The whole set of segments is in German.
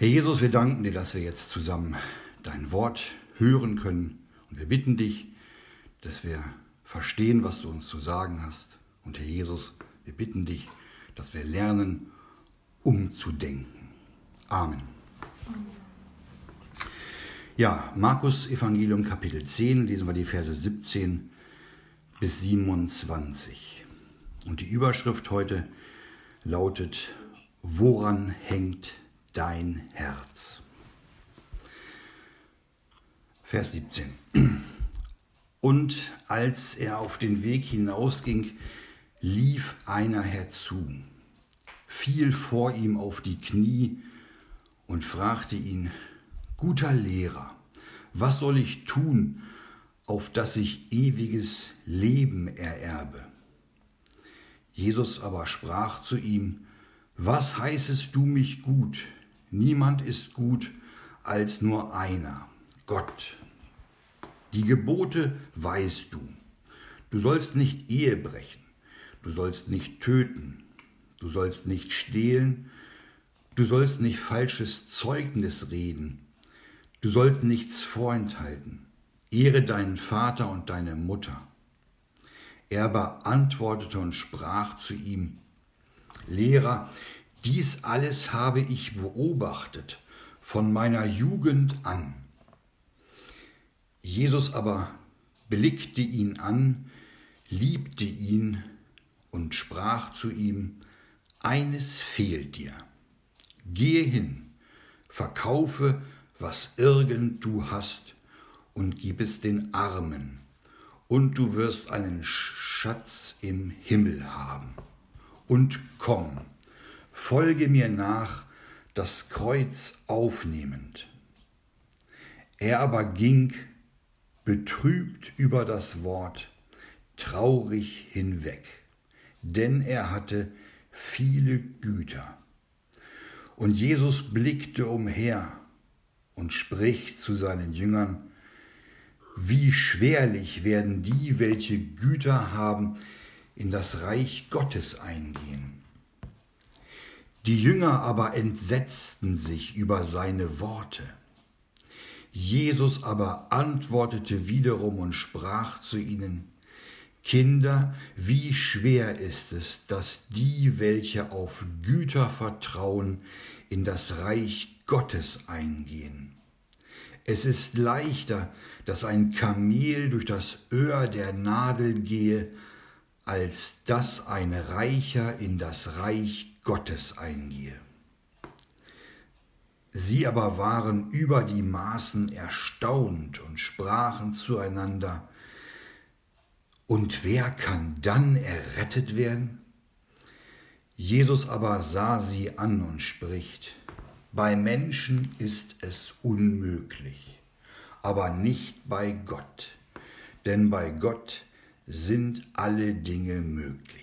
Herr Jesus, wir danken dir, dass wir jetzt zusammen dein Wort hören können. Und wir bitten dich, dass wir verstehen, was du uns zu sagen hast. Und Herr Jesus, wir bitten dich, dass wir lernen, umzudenken. Amen. Ja, Markus Evangelium Kapitel 10 lesen wir die Verse 17 bis 27. Und die Überschrift heute lautet, woran hängt dein Herz? Vers 17. Und als er auf den Weg hinausging, lief einer herzu, fiel vor ihm auf die Knie und fragte ihn, guter Lehrer, was soll ich tun, auf dass ich ewiges Leben ererbe? Jesus aber sprach zu ihm, was heißest du mich gut? Niemand ist gut als nur einer, Gott. Die Gebote weißt du. Du sollst nicht Ehe brechen, du sollst nicht töten, du sollst nicht stehlen, du sollst nicht falsches Zeugnis reden, du sollst nichts vorenthalten. Ehre deinen Vater und deine Mutter. Er beantwortete und sprach zu ihm, Lehrer, dies alles habe ich beobachtet von meiner Jugend an. Jesus aber blickte ihn an, liebte ihn und sprach zu ihm, eines fehlt dir. Gehe hin, verkaufe, was irgend du hast, und gib es den Armen, und du wirst einen Schatz im Himmel haben. Und komm, folge mir nach, das Kreuz aufnehmend. Er aber ging, betrübt über das Wort, traurig hinweg, denn er hatte viele Güter. Und Jesus blickte umher und spricht zu seinen Jüngern, wie schwerlich werden die, welche Güter haben, in das Reich Gottes eingehen. Die Jünger aber entsetzten sich über seine Worte. Jesus aber antwortete wiederum und sprach zu ihnen, Kinder, wie schwer ist es, dass die, welche auf Güter vertrauen, in das Reich Gottes eingehen. Es ist leichter, dass ein Kamel durch das Öhr der Nadel gehe, als dass ein Reicher in das Reich Gottes eingehe. Sie aber waren über die Maßen erstaunt und sprachen zueinander, und wer kann dann errettet werden? Jesus aber sah sie an und spricht, bei Menschen ist es unmöglich, aber nicht bei Gott, denn bei Gott sind alle Dinge möglich.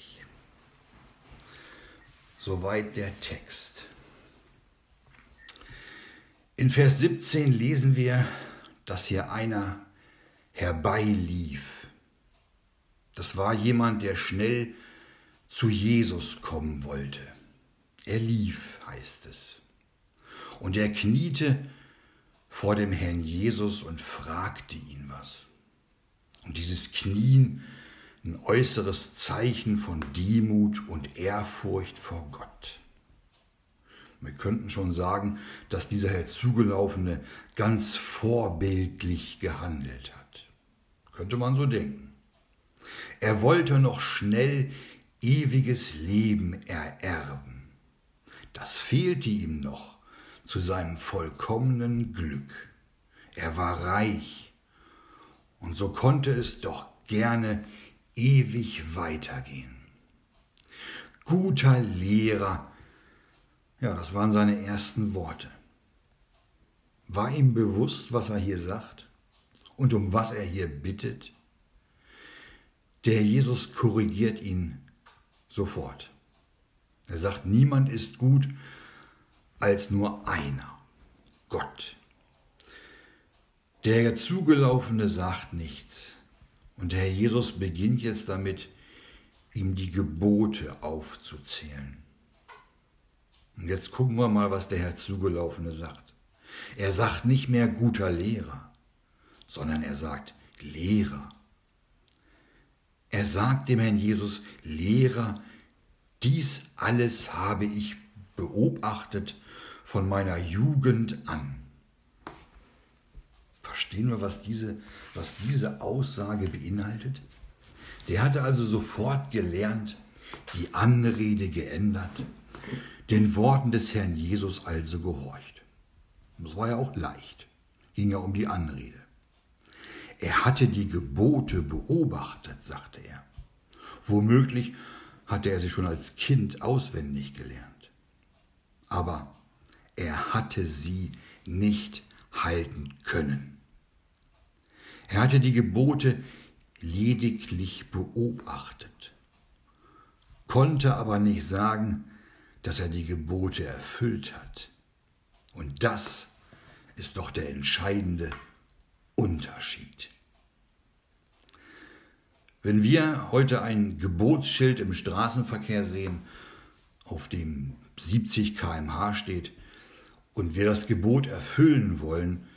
Soweit der Text. In Vers 17 lesen wir, dass hier einer herbeilief. Das war jemand, der schnell zu Jesus kommen wollte. Er lief, heißt es. Und er kniete vor dem Herrn Jesus und fragte ihn was. Und dieses Knien, ein äußeres Zeichen von Demut und Ehrfurcht vor Gott. Wir könnten schon sagen, dass dieser Herzugelaufene ganz vorbildlich gehandelt hat. Könnte man so denken. Er wollte noch schnell ewiges Leben ererben. Das fehlte ihm noch zu seinem vollkommenen Glück. Er war reich und so konnte es doch gerne ewig weitergehen. Guter Lehrer, ja, das waren seine ersten Worte. War ihm bewusst, was er hier sagt und um was er hier bittet? Der Jesus korrigiert ihn sofort. Er sagt, niemand ist gut als nur einer, Gott. Der Zugelaufene sagt nichts. Und der Herr Jesus beginnt jetzt damit, ihm die Gebote aufzuzählen. Und jetzt gucken wir mal, was der Herzugelaufene sagt. Er sagt nicht mehr guter Lehrer, sondern er sagt Lehrer. Er sagt dem Herrn Jesus, Lehrer, dies alles habe ich beobachtet von meiner Jugend an. Verstehen wir, was diese, was diese Aussage beinhaltet? Der hatte also sofort gelernt, die Anrede geändert, den Worten des Herrn Jesus also gehorcht. Das war ja auch leicht, ging ja um die Anrede. Er hatte die Gebote beobachtet, sagte er. Womöglich hatte er sie schon als Kind auswendig gelernt. Aber er hatte sie nicht halten können. Er hatte die Gebote lediglich beobachtet, konnte aber nicht sagen, dass er die Gebote erfüllt hat. Und das ist doch der entscheidende Unterschied. Wenn wir heute ein Gebotsschild im Straßenverkehr sehen, auf dem 70 km/h steht, und wir das Gebot erfüllen wollen,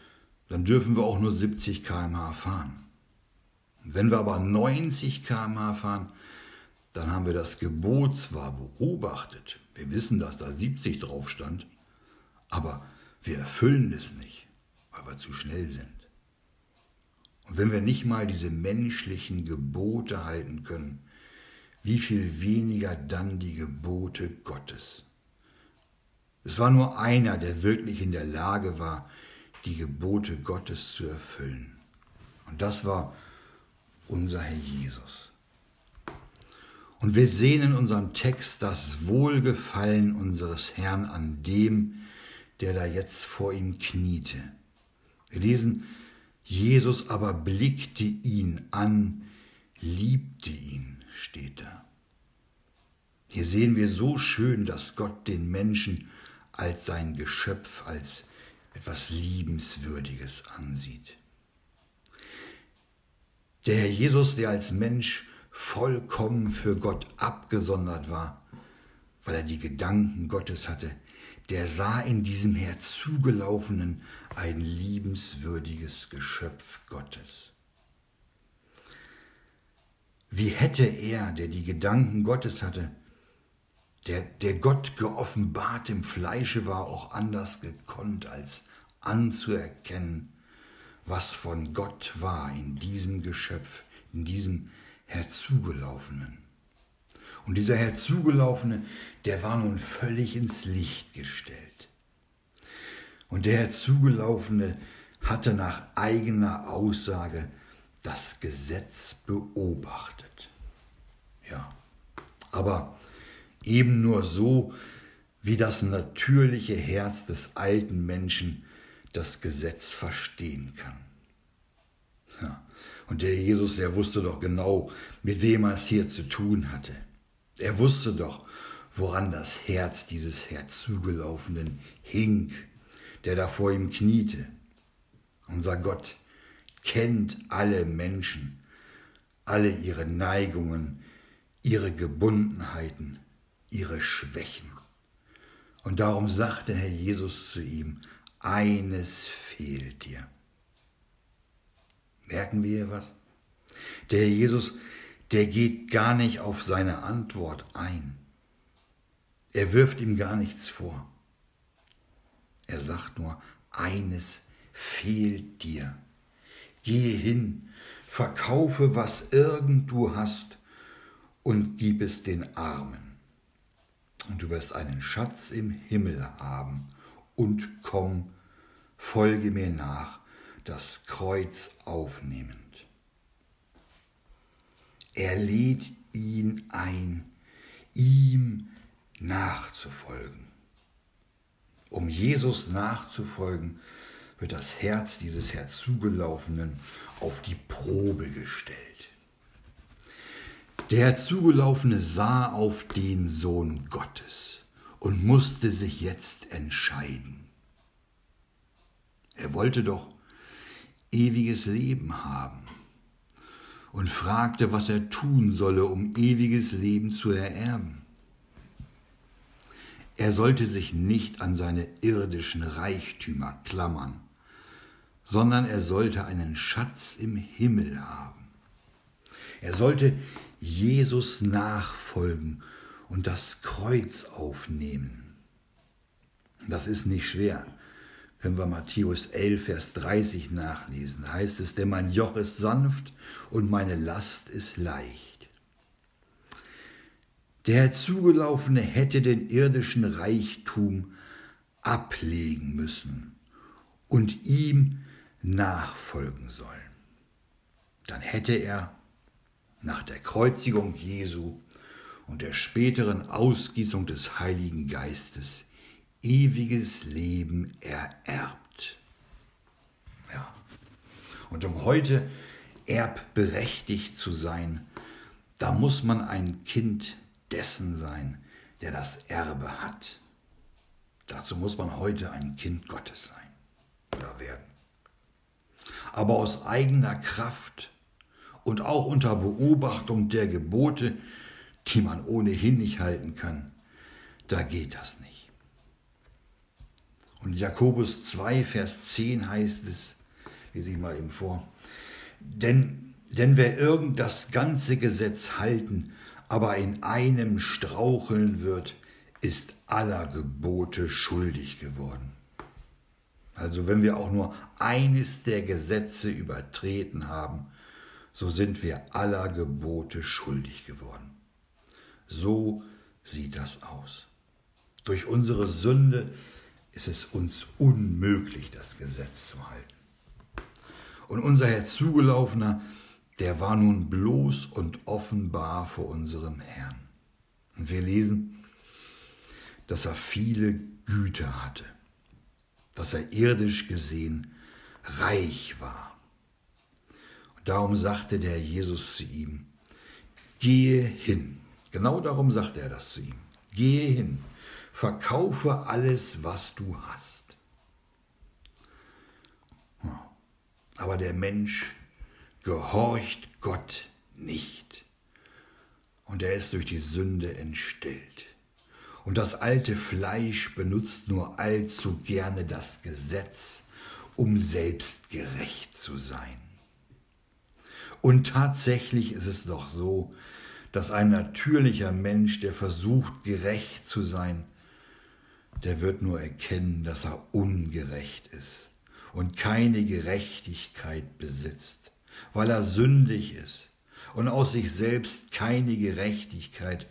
dann dürfen wir auch nur 70 km/h fahren. Wenn wir aber 90 km/h fahren, dann haben wir das Gebot zwar beobachtet, wir wissen, dass da 70 drauf stand, aber wir erfüllen es nicht, weil wir zu schnell sind. Und wenn wir nicht mal diese menschlichen Gebote halten können, wie viel weniger dann die Gebote Gottes. Es war nur einer, der wirklich in der Lage war, die Gebote Gottes zu erfüllen. Und das war unser Herr Jesus. Und wir sehen in unserem Text das Wohlgefallen unseres Herrn an dem, der da jetzt vor ihm kniete. Wir lesen, Jesus aber blickte ihn an, liebte ihn, steht da. Hier sehen wir so schön, dass Gott den Menschen als sein Geschöpf, als etwas Liebenswürdiges ansieht. Der Herr Jesus, der als Mensch vollkommen für Gott abgesondert war, weil er die Gedanken Gottes hatte, der sah in diesem Herzugelaufenen ein liebenswürdiges Geschöpf Gottes. Wie hätte er, der die Gedanken Gottes hatte, der, der Gott geoffenbart im Fleische war, auch anders gekonnt, als anzuerkennen, was von Gott war in diesem Geschöpf, in diesem Herzugelaufenen. Und dieser Herzugelaufene, der war nun völlig ins Licht gestellt. Und der Herzugelaufene hatte nach eigener Aussage das Gesetz beobachtet. Ja, aber eben nur so, wie das natürliche Herz des alten Menschen das Gesetz verstehen kann. Ja. Und der Jesus, der wusste doch genau, mit wem er es hier zu tun hatte. Er wusste doch, woran das Herz dieses Herzugelaufenen hing, der da vor ihm kniete. Unser Gott kennt alle Menschen, alle ihre Neigungen, ihre Gebundenheiten, ihre Schwächen. Und darum sagte Herr Jesus zu ihm, eines fehlt dir. Merken wir was? Der Herr Jesus, der geht gar nicht auf seine Antwort ein. Er wirft ihm gar nichts vor. Er sagt nur, eines fehlt dir. Gehe hin, verkaufe, was irgend du hast, und gib es den Armen. Und du wirst einen Schatz im Himmel haben, und komm, folge mir nach, das Kreuz aufnehmend. Er lädt ihn ein, ihm nachzufolgen. Um Jesus nachzufolgen, wird das Herz dieses Herzugelaufenen auf die Probe gestellt. Der Herzugelaufene sah auf den Sohn Gottes und musste sich jetzt entscheiden. Er wollte doch ewiges Leben haben und fragte, was er tun solle, um ewiges Leben zu ererben. Er sollte sich nicht an seine irdischen Reichtümer klammern, sondern er sollte einen Schatz im Himmel haben. Er sollte Jesus nachfolgen und das Kreuz aufnehmen. Das ist nicht schwer. Können wir Matthäus 11, Vers 30 nachlesen. Da heißt es, denn mein Joch ist sanft und meine Last ist leicht. Der Herzugelaufene hätte den irdischen Reichtum ablegen müssen und ihm nachfolgen sollen. Dann hätte er nach der Kreuzigung Jesu und der späteren Ausgießung des Heiligen Geistes ewiges Leben ererbt. Ja. Und um heute erbberechtigt zu sein, da muss man ein Kind dessen sein, der das Erbe hat. Dazu muss man heute ein Kind Gottes sein oder werden. Aber aus eigener Kraft und auch unter Beobachtung der Gebote, die man ohnehin nicht halten kann, da geht das nicht. Und Jakobus 2, Vers 10 heißt es, lese ich mal eben vor, denn, denn wer irgend das ganze Gesetz halten, aber in einem straucheln wird, ist aller Gebote schuldig geworden. Also wenn wir auch nur eines der Gesetze übertreten haben, so sind wir aller Gebote schuldig geworden. So sieht das aus. Durch unsere Sünde ist es uns unmöglich, das Gesetz zu halten. Und unser Herzugelaufener, der war nun bloß und offenbar vor unserem Herrn. Und wir lesen, dass er viele Güter hatte, dass er irdisch gesehen reich war. Darum sagte der Jesus zu ihm, gehe hin. Genau darum sagte er das zu ihm. Gehe hin verkaufe alles, was du hast. Aber der Mensch gehorcht Gott nicht. Und er ist durch die Sünde entstellt. Und das alte Fleisch benutzt nur allzu gerne das Gesetz, um selbst gerecht zu sein. Und tatsächlich ist es doch so, dass ein natürlicher Mensch, der versucht, gerecht zu sein, der wird nur erkennen, dass er ungerecht ist und keine Gerechtigkeit besitzt, weil er sündig ist und aus sich selbst keine Gerechtigkeit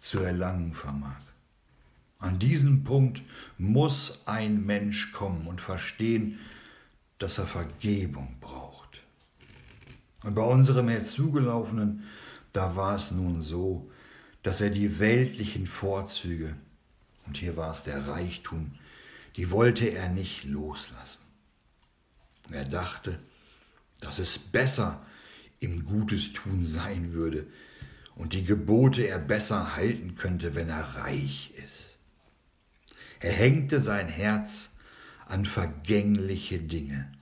zu erlangen vermag. An diesem Punkt muss ein Mensch kommen und verstehen, dass er Vergebung braucht. Und bei unserem Herzugelaufenen, da war es nun so, dass er die weltlichen Vorzüge und hier war es der Reichtum, die wollte er nicht loslassen. Er dachte, dass es besser im Gutes tun sein würde und die Gebote er besser halten könnte, wenn er reich ist. Er hängte sein Herz an vergängliche Dinge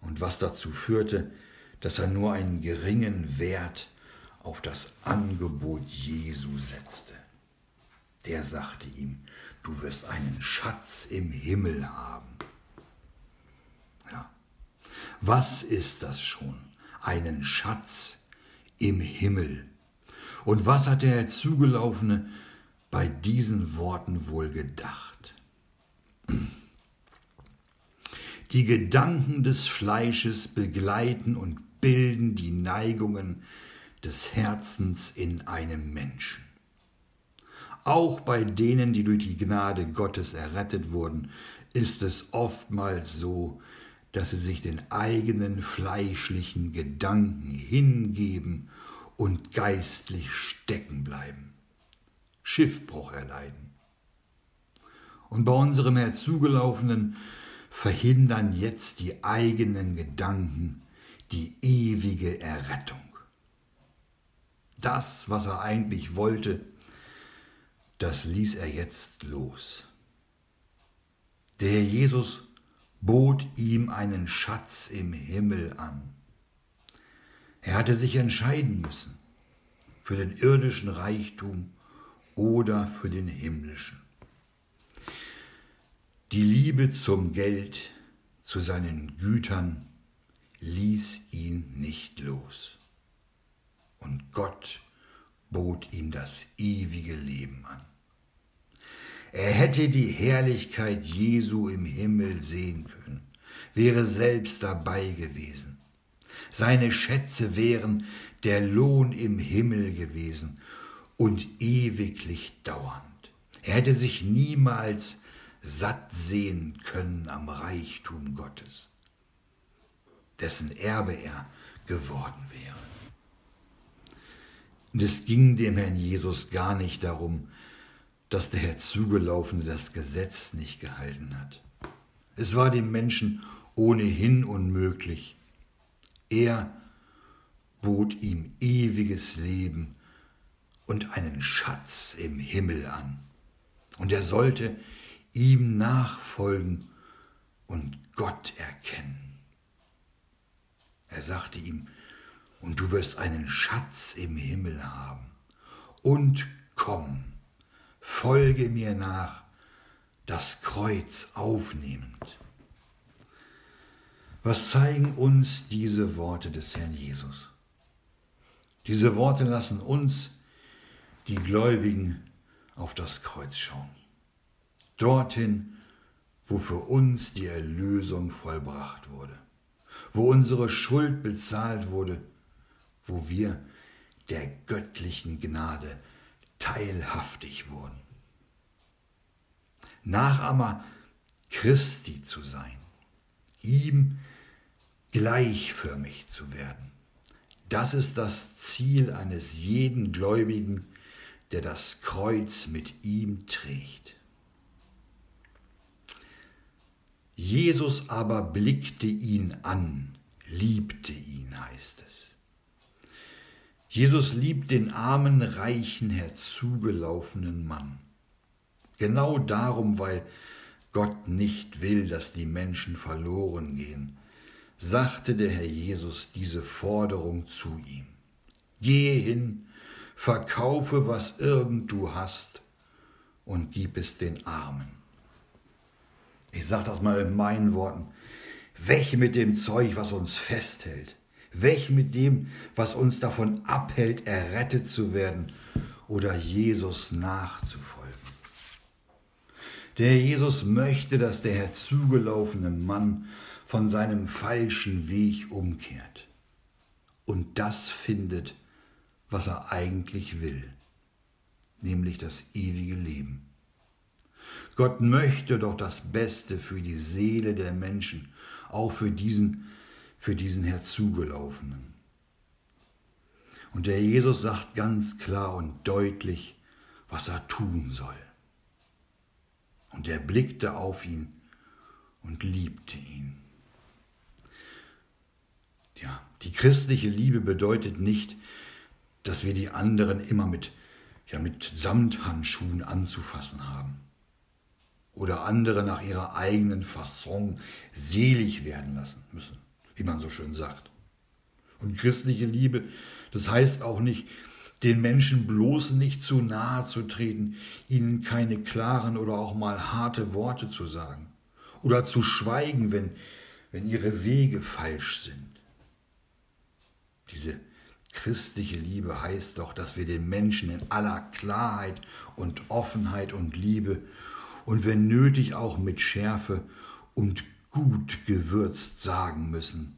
und was dazu führte, dass er nur einen geringen Wert auf das Angebot Jesu setzte der sagte ihm, du wirst einen Schatz im Himmel haben. Ja. Was ist das schon? Einen Schatz im Himmel. Und was hat der Zugelaufene bei diesen Worten wohl gedacht? Die Gedanken des Fleisches begleiten und bilden die Neigungen des Herzens in einem Menschen. Auch bei denen, die durch die Gnade Gottes errettet wurden, ist es oftmals so, dass sie sich den eigenen fleischlichen Gedanken hingeben und geistlich stecken bleiben, Schiffbruch erleiden. Und bei unserem Herzugelaufenen verhindern jetzt die eigenen Gedanken die ewige Errettung. Das, was er eigentlich wollte, das ließ er jetzt los. Der Herr Jesus bot ihm einen Schatz im Himmel an. Er hatte sich entscheiden müssen für den irdischen Reichtum oder für den himmlischen. Die Liebe zum Geld, zu seinen Gütern, ließ ihn nicht los. Und Gott bot ihm das ewige Leben an. Er hätte die Herrlichkeit Jesu im Himmel sehen können, wäre selbst dabei gewesen. Seine Schätze wären der Lohn im Himmel gewesen und ewiglich dauernd. Er hätte sich niemals satt sehen können am Reichtum Gottes, dessen Erbe er geworden wäre. Und es ging dem Herrn Jesus gar nicht darum, dass der Herzugelaufene das Gesetz nicht gehalten hat. Es war dem Menschen ohnehin unmöglich. Er bot ihm ewiges Leben und einen Schatz im Himmel an. Und er sollte ihm nachfolgen und Gott erkennen. Er sagte ihm, und du wirst einen Schatz im Himmel haben. Und komm, folge mir nach, das Kreuz aufnehmend. Was zeigen uns diese Worte des Herrn Jesus? Diese Worte lassen uns, die Gläubigen, auf das Kreuz schauen. Dorthin, wo für uns die Erlösung vollbracht wurde, wo unsere Schuld bezahlt wurde, wo wir der göttlichen Gnade teilhaftig wurden. Nachahmer Christi zu sein, ihm gleichförmig zu werden. Das ist das Ziel eines jeden Gläubigen, der das Kreuz mit ihm trägt. Jesus aber blickte ihn an, liebte ihn, heißt es. Jesus liebt den armen, reichen, herzugelaufenen Mann. Genau darum, weil Gott nicht will, dass die Menschen verloren gehen, sagte der Herr Jesus diese Forderung zu ihm. Gehe hin, verkaufe, was irgend du hast, und gib es den Armen. Ich sage das mal in meinen Worten. Weg mit dem Zeug, was uns festhält. Weg mit dem, was uns davon abhält, errettet zu werden oder Jesus nachzufolgen. Der Jesus möchte, dass der herzugelaufene Mann von seinem falschen Weg umkehrt und das findet, was er eigentlich will, nämlich das ewige Leben. Gott möchte doch das Beste für die Seele der Menschen, auch für diesen für diesen Herzugelaufenen. Und der Jesus sagt ganz klar und deutlich, was er tun soll. Und er blickte auf ihn und liebte ihn. Ja, die christliche Liebe bedeutet nicht, dass wir die anderen immer mit, ja, mit Samthandschuhen anzufassen haben oder andere nach ihrer eigenen Fasson selig werden lassen müssen wie man so schön sagt. Und christliche Liebe, das heißt auch nicht, den Menschen bloß nicht zu nahe zu treten, ihnen keine klaren oder auch mal harte Worte zu sagen oder zu schweigen, wenn, wenn ihre Wege falsch sind. Diese christliche Liebe heißt doch, dass wir den Menschen in aller Klarheit und Offenheit und Liebe und wenn nötig auch mit Schärfe und gut gewürzt sagen müssen.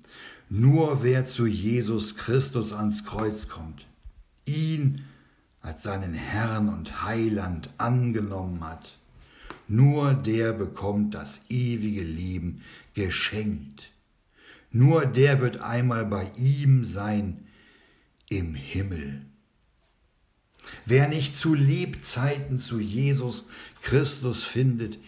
Nur wer zu Jesus Christus ans Kreuz kommt, ihn als seinen Herrn und Heiland angenommen hat, nur der bekommt das ewige Leben geschenkt. Nur der wird einmal bei ihm sein im Himmel. Wer nicht zu Lebzeiten zu Jesus Christus findet,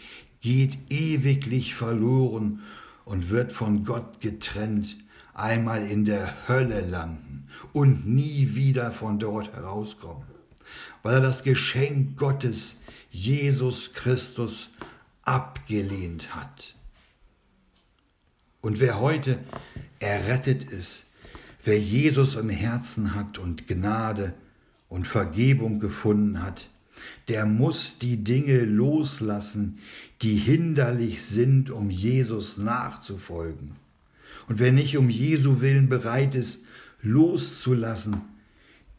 geht ewiglich verloren und wird von Gott getrennt, einmal in der Hölle landen und nie wieder von dort herauskommen, weil er das Geschenk Gottes, Jesus Christus, abgelehnt hat. Und wer heute errettet ist, wer Jesus im Herzen hat und Gnade und Vergebung gefunden hat, der muss die Dinge loslassen, die hinderlich sind, um Jesus nachzufolgen. Und wer nicht um Jesu willen bereit ist, loszulassen,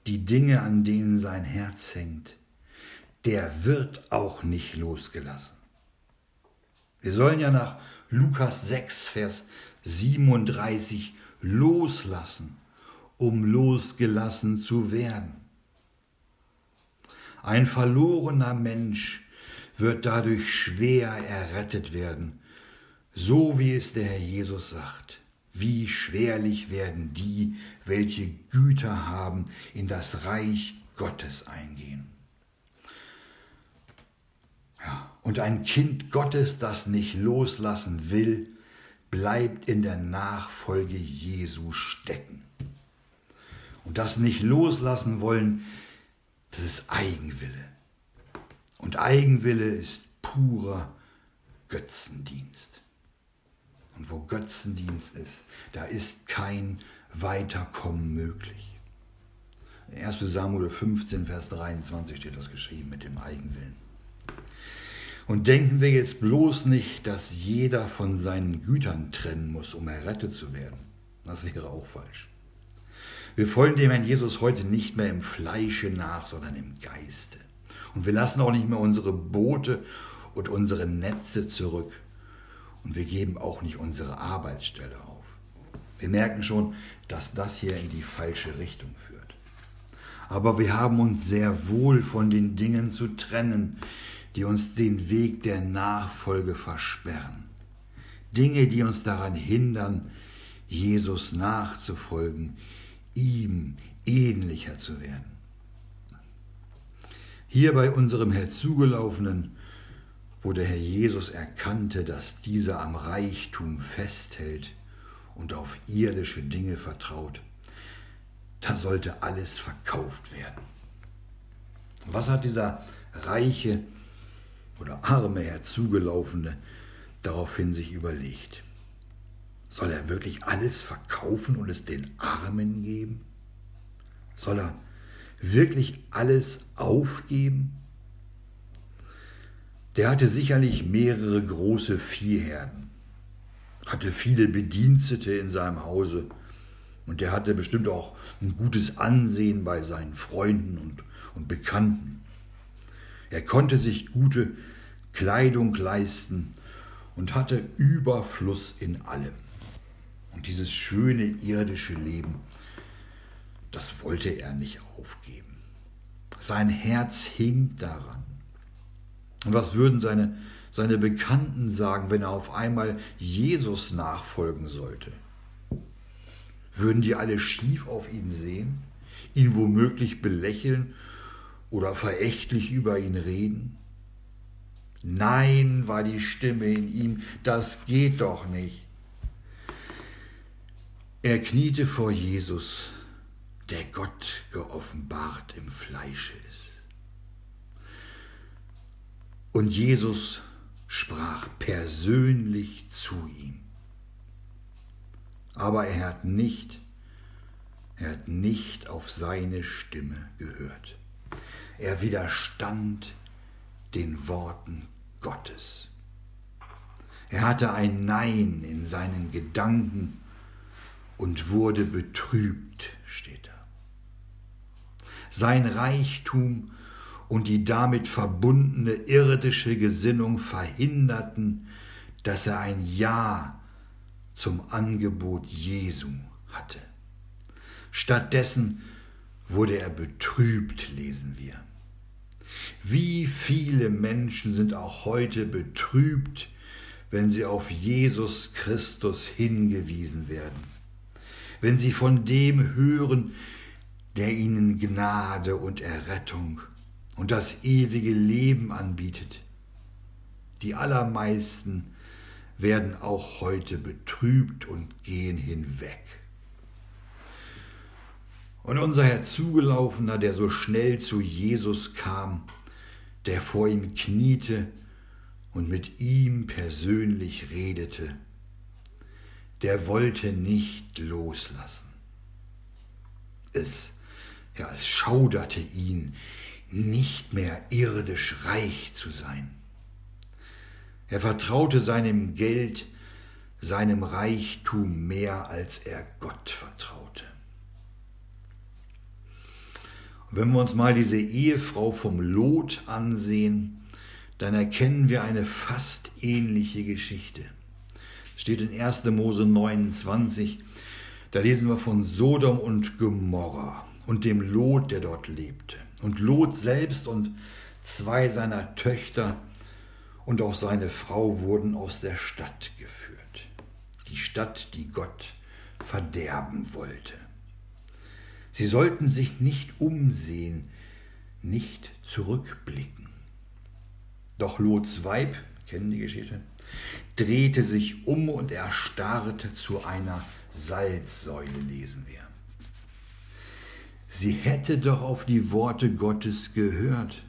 die Dinge, an denen sein Herz hängt, der wird auch nicht losgelassen. Wir sollen ja nach Lukas 6, Vers 37 loslassen, um losgelassen zu werden. Ein verlorener Mensch wird dadurch schwer errettet werden, so wie es der Herr Jesus sagt. Wie schwerlich werden die, welche Güter haben, in das Reich Gottes eingehen. Ja, und ein Kind Gottes, das nicht loslassen will, bleibt in der Nachfolge Jesu stecken. Und das nicht loslassen wollen, das ist Eigenwille. Und Eigenwille ist purer Götzendienst. Und wo Götzendienst ist, da ist kein Weiterkommen möglich. In 1 Samuel 15, Vers 23 steht das geschrieben mit dem Eigenwillen. Und denken wir jetzt bloß nicht, dass jeder von seinen Gütern trennen muss, um errettet zu werden. Das wäre auch falsch. Wir folgen dem Herrn Jesus heute nicht mehr im Fleische nach, sondern im Geiste. Und wir lassen auch nicht mehr unsere Boote und unsere Netze zurück. Und wir geben auch nicht unsere Arbeitsstelle auf. Wir merken schon, dass das hier in die falsche Richtung führt. Aber wir haben uns sehr wohl von den Dingen zu trennen, die uns den Weg der Nachfolge versperren. Dinge, die uns daran hindern, Jesus nachzufolgen, ihm ähnlicher zu werden. Hier bei unserem Herzugelaufenen, wo der Herr Jesus erkannte, dass dieser am Reichtum festhält und auf irdische Dinge vertraut, da sollte alles verkauft werden. Was hat dieser reiche oder arme Herzugelaufene daraufhin sich überlegt? Soll er wirklich alles verkaufen und es den Armen geben? Soll er wirklich alles aufgeben? Der hatte sicherlich mehrere große Viehherden, hatte viele Bedienstete in seinem Hause und der hatte bestimmt auch ein gutes Ansehen bei seinen Freunden und, und Bekannten. Er konnte sich gute Kleidung leisten und hatte Überfluss in allem. Und dieses schöne irdische Leben, das wollte er nicht aufgeben. Sein Herz hing daran. Und was würden seine, seine Bekannten sagen, wenn er auf einmal Jesus nachfolgen sollte? Würden die alle schief auf ihn sehen, ihn womöglich belächeln oder verächtlich über ihn reden? Nein, war die Stimme in ihm, das geht doch nicht. Er kniete vor Jesus, der Gott geoffenbart im Fleische ist. Und Jesus sprach persönlich zu ihm. Aber er hat nicht, er hat nicht auf seine Stimme gehört. Er widerstand den Worten Gottes. Er hatte ein Nein in seinen Gedanken und wurde betrübt, steht da. Sein Reichtum und die damit verbundene irdische Gesinnung verhinderten, dass er ein Ja zum Angebot Jesu hatte. Stattdessen wurde er betrübt, lesen wir. Wie viele Menschen sind auch heute betrübt, wenn sie auf Jesus Christus hingewiesen werden wenn sie von dem hören, der ihnen Gnade und Errettung und das ewige Leben anbietet. Die allermeisten werden auch heute betrübt und gehen hinweg. Und unser Herr Zugelaufener, der so schnell zu Jesus kam, der vor ihm kniete und mit ihm persönlich redete, der wollte nicht loslassen. Es, ja, es schauderte ihn, nicht mehr irdisch reich zu sein. Er vertraute seinem Geld, seinem Reichtum mehr, als er Gott vertraute. Und wenn wir uns mal diese Ehefrau vom Lot ansehen, dann erkennen wir eine fast ähnliche Geschichte. Steht in 1. Mose 29, da lesen wir von Sodom und Gomorra und dem Lot, der dort lebte. Und Lot selbst und zwei seiner Töchter und auch seine Frau wurden aus der Stadt geführt. Die Stadt, die Gott verderben wollte. Sie sollten sich nicht umsehen, nicht zurückblicken. Doch Lots Weib, kennen die Geschichte, drehte sich um und erstarrte zu einer Salzsäule, lesen wir. Sie hätte doch auf die Worte Gottes gehört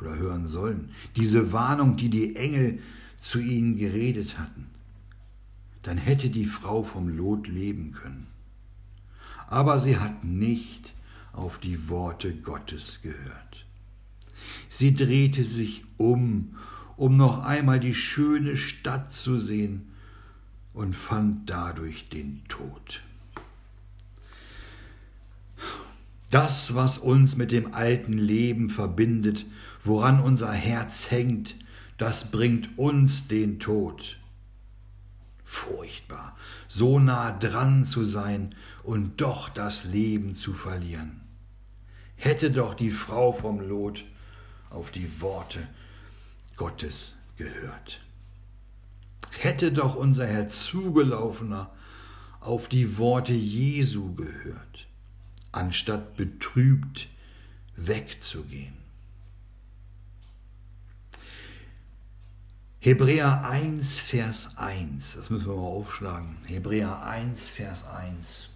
oder hören sollen. Diese Warnung, die die Engel zu ihnen geredet hatten. Dann hätte die Frau vom Lot leben können. Aber sie hat nicht auf die Worte Gottes gehört. Sie drehte sich um, um noch einmal die schöne Stadt zu sehen und fand dadurch den Tod. Das, was uns mit dem alten Leben verbindet, woran unser Herz hängt, das bringt uns den Tod. Furchtbar, so nah dran zu sein und doch das Leben zu verlieren. Hätte doch die Frau vom Lot auf die Worte Gottes gehört. Hätte doch unser Herr zugelaufener auf die Worte Jesu gehört, anstatt betrübt wegzugehen. Hebräer 1, Vers 1, das müssen wir mal aufschlagen. Hebräer 1, Vers 1,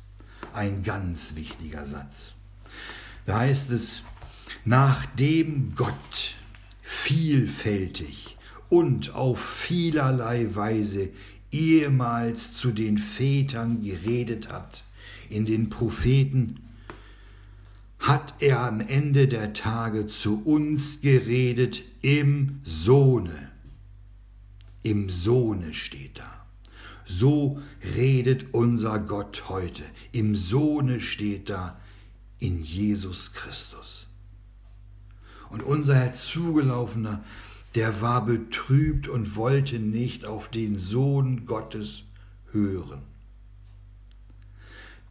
ein ganz wichtiger Satz. Da heißt es, nachdem Gott vielfältig und auf vielerlei Weise ehemals zu den Vätern geredet hat, in den Propheten, hat er am Ende der Tage zu uns geredet im Sohne im Sohne steht da. So redet unser Gott heute. Im Sohne steht da in Jesus Christus. Und unser Herr Zugelaufener, der war betrübt und wollte nicht auf den Sohn Gottes hören.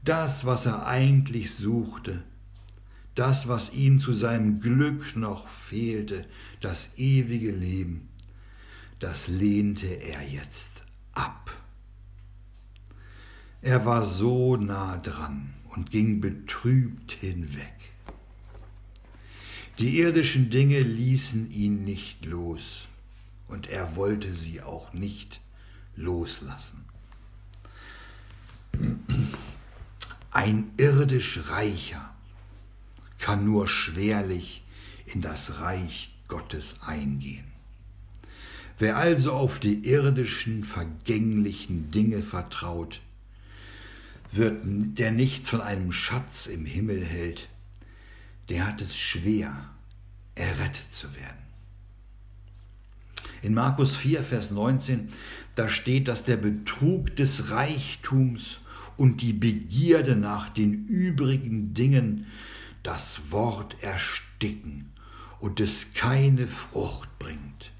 Das, was er eigentlich suchte, das, was ihm zu seinem Glück noch fehlte, das ewige Leben, das lehnte er jetzt ab. Er war so nah dran und ging betrübt hinweg. Die irdischen Dinge ließen ihn nicht los und er wollte sie auch nicht loslassen. Ein irdisch Reicher kann nur schwerlich in das Reich Gottes eingehen. Wer also auf die irdischen, vergänglichen Dinge vertraut, wird, der nichts von einem Schatz im Himmel hält, der hat es schwer, errettet zu werden. In Markus 4, Vers 19, da steht, dass der Betrug des Reichtums und die Begierde nach den übrigen Dingen das Wort ersticken und es keine Frucht bringt.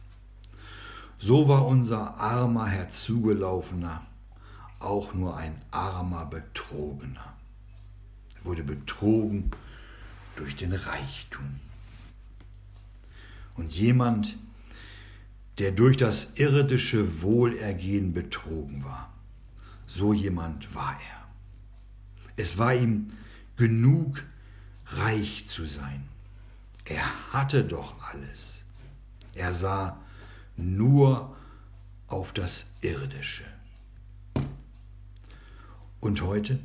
So war unser armer Herr Zugelaufener auch nur ein armer Betrogener. Er wurde betrogen durch den Reichtum. Und jemand, der durch das irdische Wohlergehen betrogen war, so jemand war er. Es war ihm genug, reich zu sein. Er hatte doch alles. Er sah nur auf das Irdische. Und heute?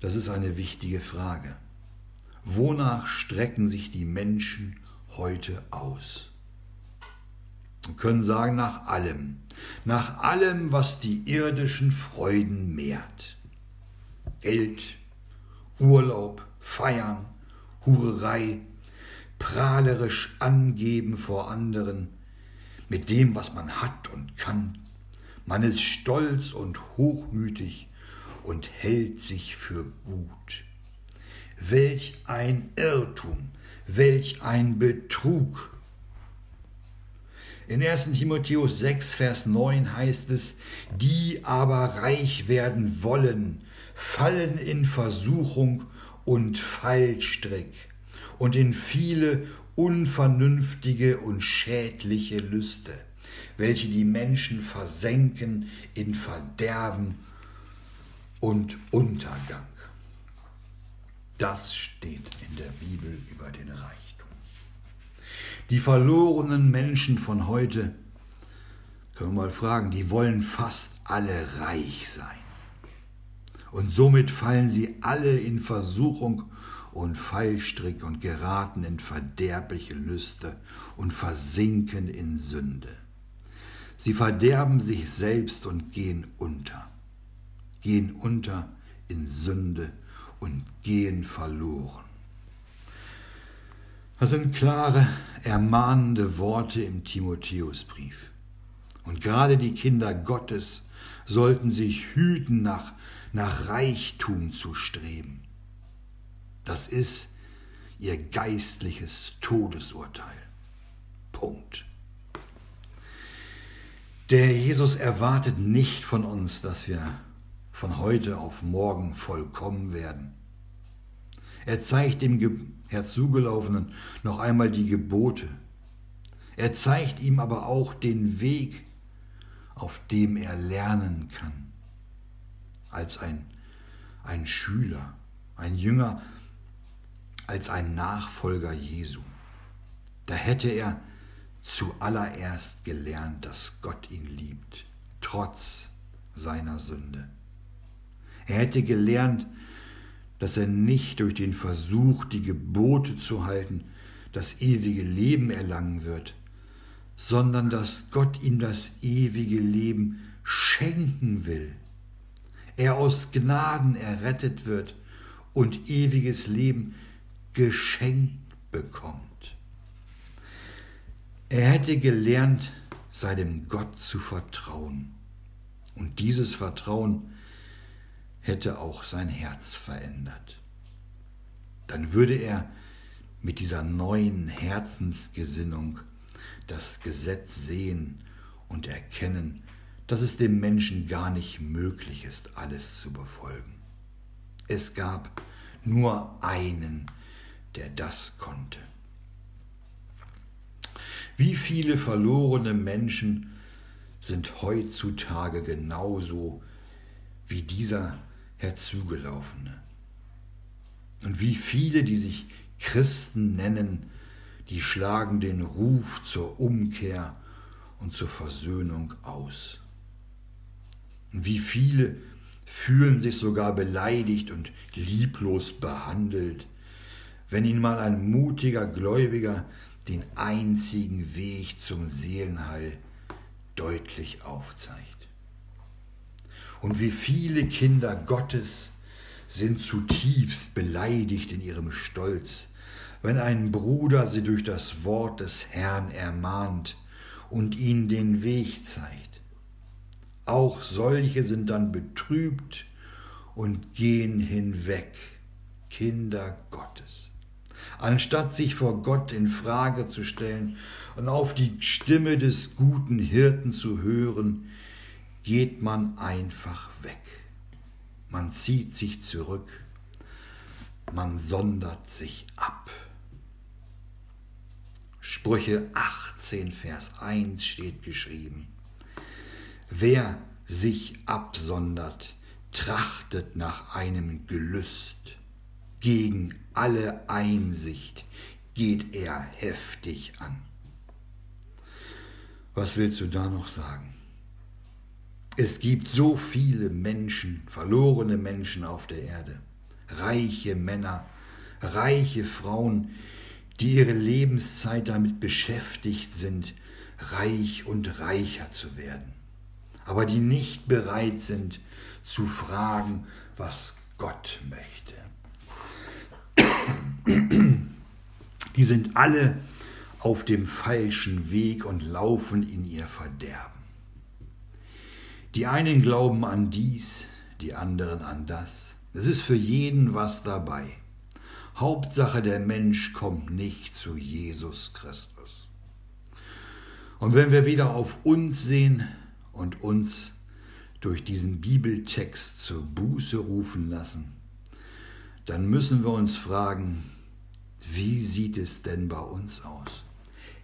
Das ist eine wichtige Frage. Wonach strecken sich die Menschen heute aus? Wir können sagen, nach allem. Nach allem, was die irdischen Freuden mehrt. Geld, Urlaub, Feiern, Hurerei, prahlerisch angeben vor anderen mit dem, was man hat und kann. Man ist stolz und hochmütig und hält sich für gut. Welch ein Irrtum, welch ein Betrug. In 1 Timotheus 6, Vers 9 heißt es, die aber reich werden wollen, fallen in Versuchung und Fallstrick und in viele unvernünftige und schädliche Lüste, welche die Menschen versenken in Verderben und Untergang. Das steht in der Bibel über den Reichtum. Die verlorenen Menschen von heute, können wir mal fragen, die wollen fast alle reich sein. Und somit fallen sie alle in Versuchung und Fallstrick und geraten in verderbliche Lüste und versinken in Sünde. Sie verderben sich selbst und gehen unter, gehen unter in Sünde und gehen verloren. Das sind klare, ermahnende Worte im Timotheusbrief. Und gerade die Kinder Gottes sollten sich hüten, nach, nach Reichtum zu streben. Das ist ihr geistliches Todesurteil. Punkt. Der Jesus erwartet nicht von uns, dass wir von heute auf morgen vollkommen werden. Er zeigt dem Herzugelaufenen noch einmal die Gebote. Er zeigt ihm aber auch den Weg, auf dem er lernen kann. Als ein, ein Schüler, ein Jünger als ein Nachfolger Jesu. Da hätte er zuallererst gelernt, dass Gott ihn liebt, trotz seiner Sünde. Er hätte gelernt, dass er nicht durch den Versuch, die Gebote zu halten, das ewige Leben erlangen wird, sondern dass Gott ihm das ewige Leben schenken will. Er aus Gnaden errettet wird und ewiges Leben geschenkt bekommt. Er hätte gelernt, seinem Gott zu vertrauen. Und dieses Vertrauen hätte auch sein Herz verändert. Dann würde er mit dieser neuen Herzensgesinnung das Gesetz sehen und erkennen, dass es dem Menschen gar nicht möglich ist, alles zu befolgen. Es gab nur einen, der das konnte. Wie viele verlorene Menschen sind heutzutage genauso wie dieser Herzugelaufene? Und wie viele, die sich Christen nennen, die schlagen den Ruf zur Umkehr und zur Versöhnung aus? Und wie viele fühlen sich sogar beleidigt und lieblos behandelt, wenn ihnen mal ein mutiger Gläubiger den einzigen Weg zum Seelenheil deutlich aufzeigt. Und wie viele Kinder Gottes sind zutiefst beleidigt in ihrem Stolz, wenn ein Bruder sie durch das Wort des Herrn ermahnt und ihnen den Weg zeigt. Auch solche sind dann betrübt und gehen hinweg, Kinder Gottes anstatt sich vor Gott in Frage zu stellen und auf die Stimme des guten Hirten zu hören, geht man einfach weg. Man zieht sich zurück, man sondert sich ab. Sprüche 18, Vers 1 steht geschrieben. Wer sich absondert, trachtet nach einem Gelüst gegen alle Einsicht geht er heftig an. Was willst du da noch sagen? Es gibt so viele Menschen, verlorene Menschen auf der Erde, reiche Männer, reiche Frauen, die ihre Lebenszeit damit beschäftigt sind, reich und reicher zu werden, aber die nicht bereit sind zu fragen, was Gott möchte. Die sind alle auf dem falschen Weg und laufen in ihr Verderben. Die einen glauben an dies, die anderen an das. Es ist für jeden was dabei. Hauptsache, der Mensch kommt nicht zu Jesus Christus. Und wenn wir wieder auf uns sehen und uns durch diesen Bibeltext zur Buße rufen lassen, dann müssen wir uns fragen, wie sieht es denn bei uns aus?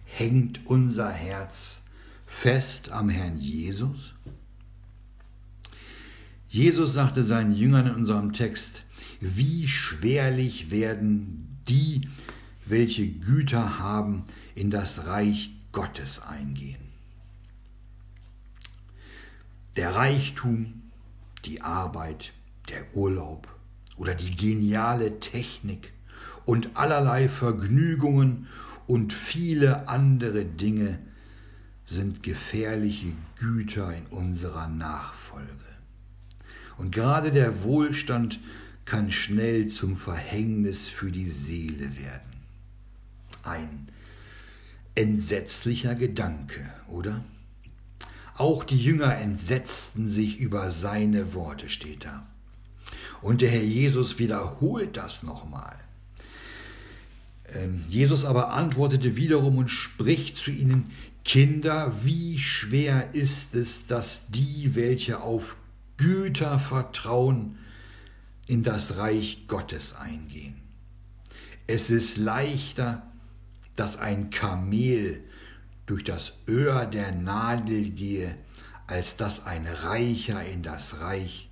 Hängt unser Herz fest am Herrn Jesus? Jesus sagte seinen Jüngern in unserem Text, wie schwerlich werden die, welche Güter haben, in das Reich Gottes eingehen. Der Reichtum, die Arbeit, der Urlaub oder die geniale Technik und allerlei Vergnügungen und viele andere Dinge sind gefährliche Güter in unserer Nachfolge. Und gerade der Wohlstand kann schnell zum Verhängnis für die Seele werden. Ein entsetzlicher Gedanke, oder? Auch die Jünger entsetzten sich über seine Worte, steht da. Und der Herr Jesus wiederholt das nochmal. Ähm, Jesus aber antwortete wiederum und spricht zu ihnen, Kinder, wie schwer ist es, dass die, welche auf Güter vertrauen, in das Reich Gottes eingehen. Es ist leichter, dass ein Kamel durch das Öhr der Nadel gehe, als dass ein Reicher in das Reich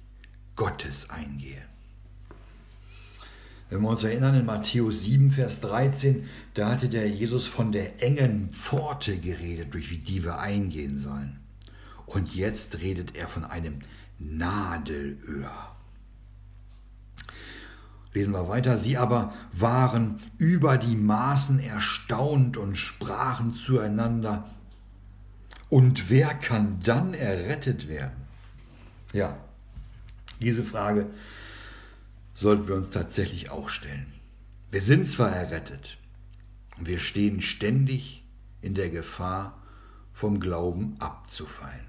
Gottes eingehe. Wenn wir uns erinnern, in Matthäus 7, Vers 13, da hatte der Jesus von der engen Pforte geredet, durch die wir eingehen sollen. Und jetzt redet er von einem Nadelöhr. Lesen wir weiter. Sie aber waren über die Maßen erstaunt und sprachen zueinander. Und wer kann dann errettet werden? Ja, diese Frage sollten wir uns tatsächlich auch stellen. Wir sind zwar errettet, wir stehen ständig in der Gefahr, vom Glauben abzufallen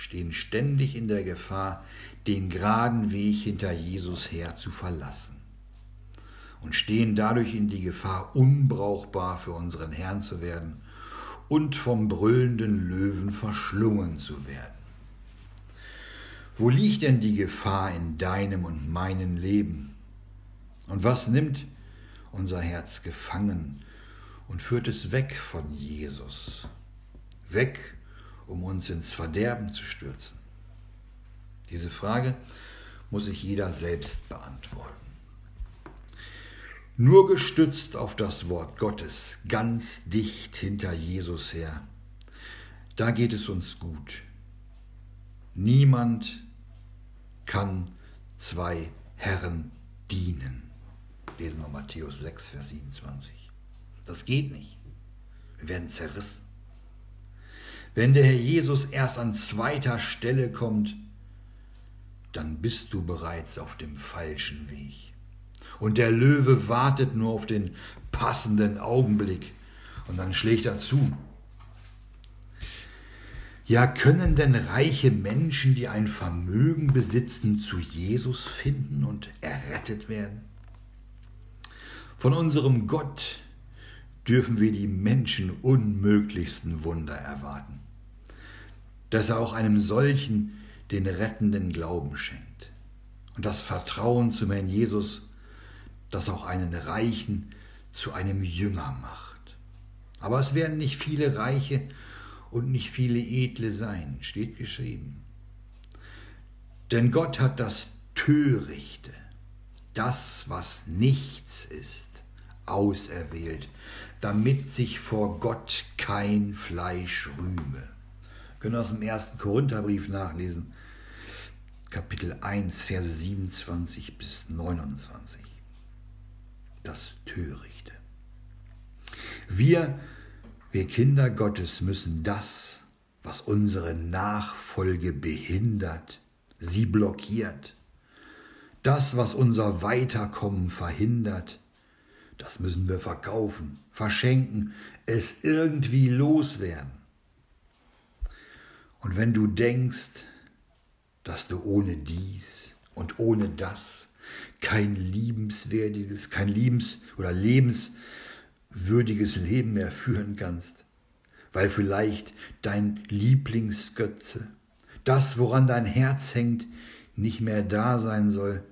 stehen ständig in der Gefahr, den geraden Weg hinter Jesus her zu verlassen und stehen dadurch in die Gefahr, unbrauchbar für unseren Herrn zu werden und vom brüllenden Löwen verschlungen zu werden. Wo liegt denn die Gefahr in deinem und meinem Leben? Und was nimmt unser Herz gefangen und führt es weg von Jesus? Weg um uns ins Verderben zu stürzen? Diese Frage muss sich jeder selbst beantworten. Nur gestützt auf das Wort Gottes, ganz dicht hinter Jesus her, da geht es uns gut. Niemand kann zwei Herren dienen. Lesen wir Matthäus 6, Vers 27. Das geht nicht. Wir werden zerrissen. Wenn der Herr Jesus erst an zweiter Stelle kommt, dann bist du bereits auf dem falschen Weg. Und der Löwe wartet nur auf den passenden Augenblick und dann schlägt er zu. Ja, können denn reiche Menschen, die ein Vermögen besitzen, zu Jesus finden und errettet werden? Von unserem Gott dürfen wir die Menschen unmöglichsten Wunder erwarten. Dass er auch einem solchen den rettenden Glauben schenkt. Und das Vertrauen zum Herrn Jesus, das auch einen Reichen zu einem Jünger macht. Aber es werden nicht viele Reiche und nicht viele Edle sein, steht geschrieben. Denn Gott hat das Törichte, das, was nichts ist, auserwählt, damit sich vor Gott kein Fleisch rühme. Können wir aus dem ersten Korintherbrief nachlesen, Kapitel 1, Verse 27 bis 29. Das Törichte. Wir, wir Kinder Gottes, müssen das, was unsere Nachfolge behindert, sie blockiert, das, was unser Weiterkommen verhindert, das müssen wir verkaufen, verschenken, es irgendwie loswerden. Und wenn du denkst, dass du ohne dies und ohne das kein liebenswertiges, kein liebens- oder lebenswürdiges Leben mehr führen kannst, weil vielleicht dein Lieblingsgötze, das, woran dein Herz hängt, nicht mehr da sein soll,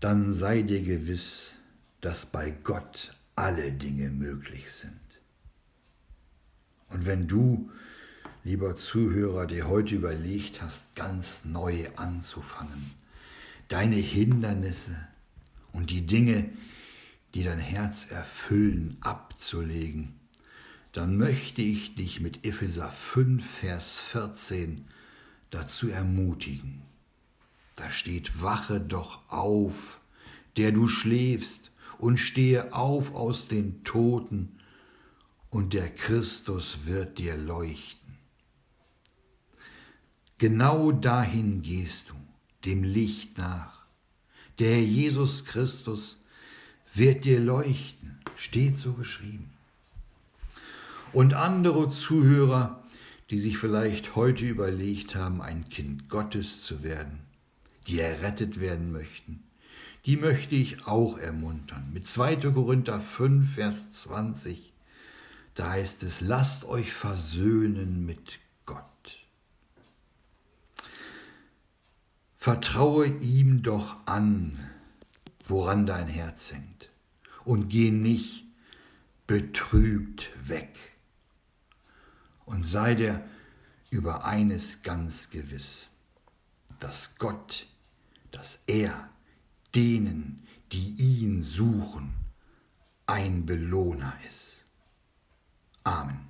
dann sei dir gewiss, dass bei Gott alle Dinge möglich sind. Und wenn du, lieber Zuhörer, dir heute überlegt hast, ganz neu anzufangen, deine Hindernisse und die Dinge, die dein Herz erfüllen, abzulegen, dann möchte ich dich mit Epheser 5, Vers 14 dazu ermutigen. Da steht, wache doch auf, der du schläfst, und stehe auf aus den Toten, und der Christus wird dir leuchten. Genau dahin gehst du, dem Licht nach. Der Jesus Christus wird dir leuchten, steht so geschrieben. Und andere Zuhörer, die sich vielleicht heute überlegt haben, ein Kind Gottes zu werden, die errettet werden möchten, die möchte ich auch ermuntern. Mit 2. Korinther 5, Vers 20, da heißt es, lasst euch versöhnen mit Gott. Vertraue ihm doch an, woran dein Herz hängt, und geh nicht betrübt weg. Und sei dir über eines ganz gewiss, dass Gott, dass er denen, die ihn suchen, ein Belohner ist. Amen.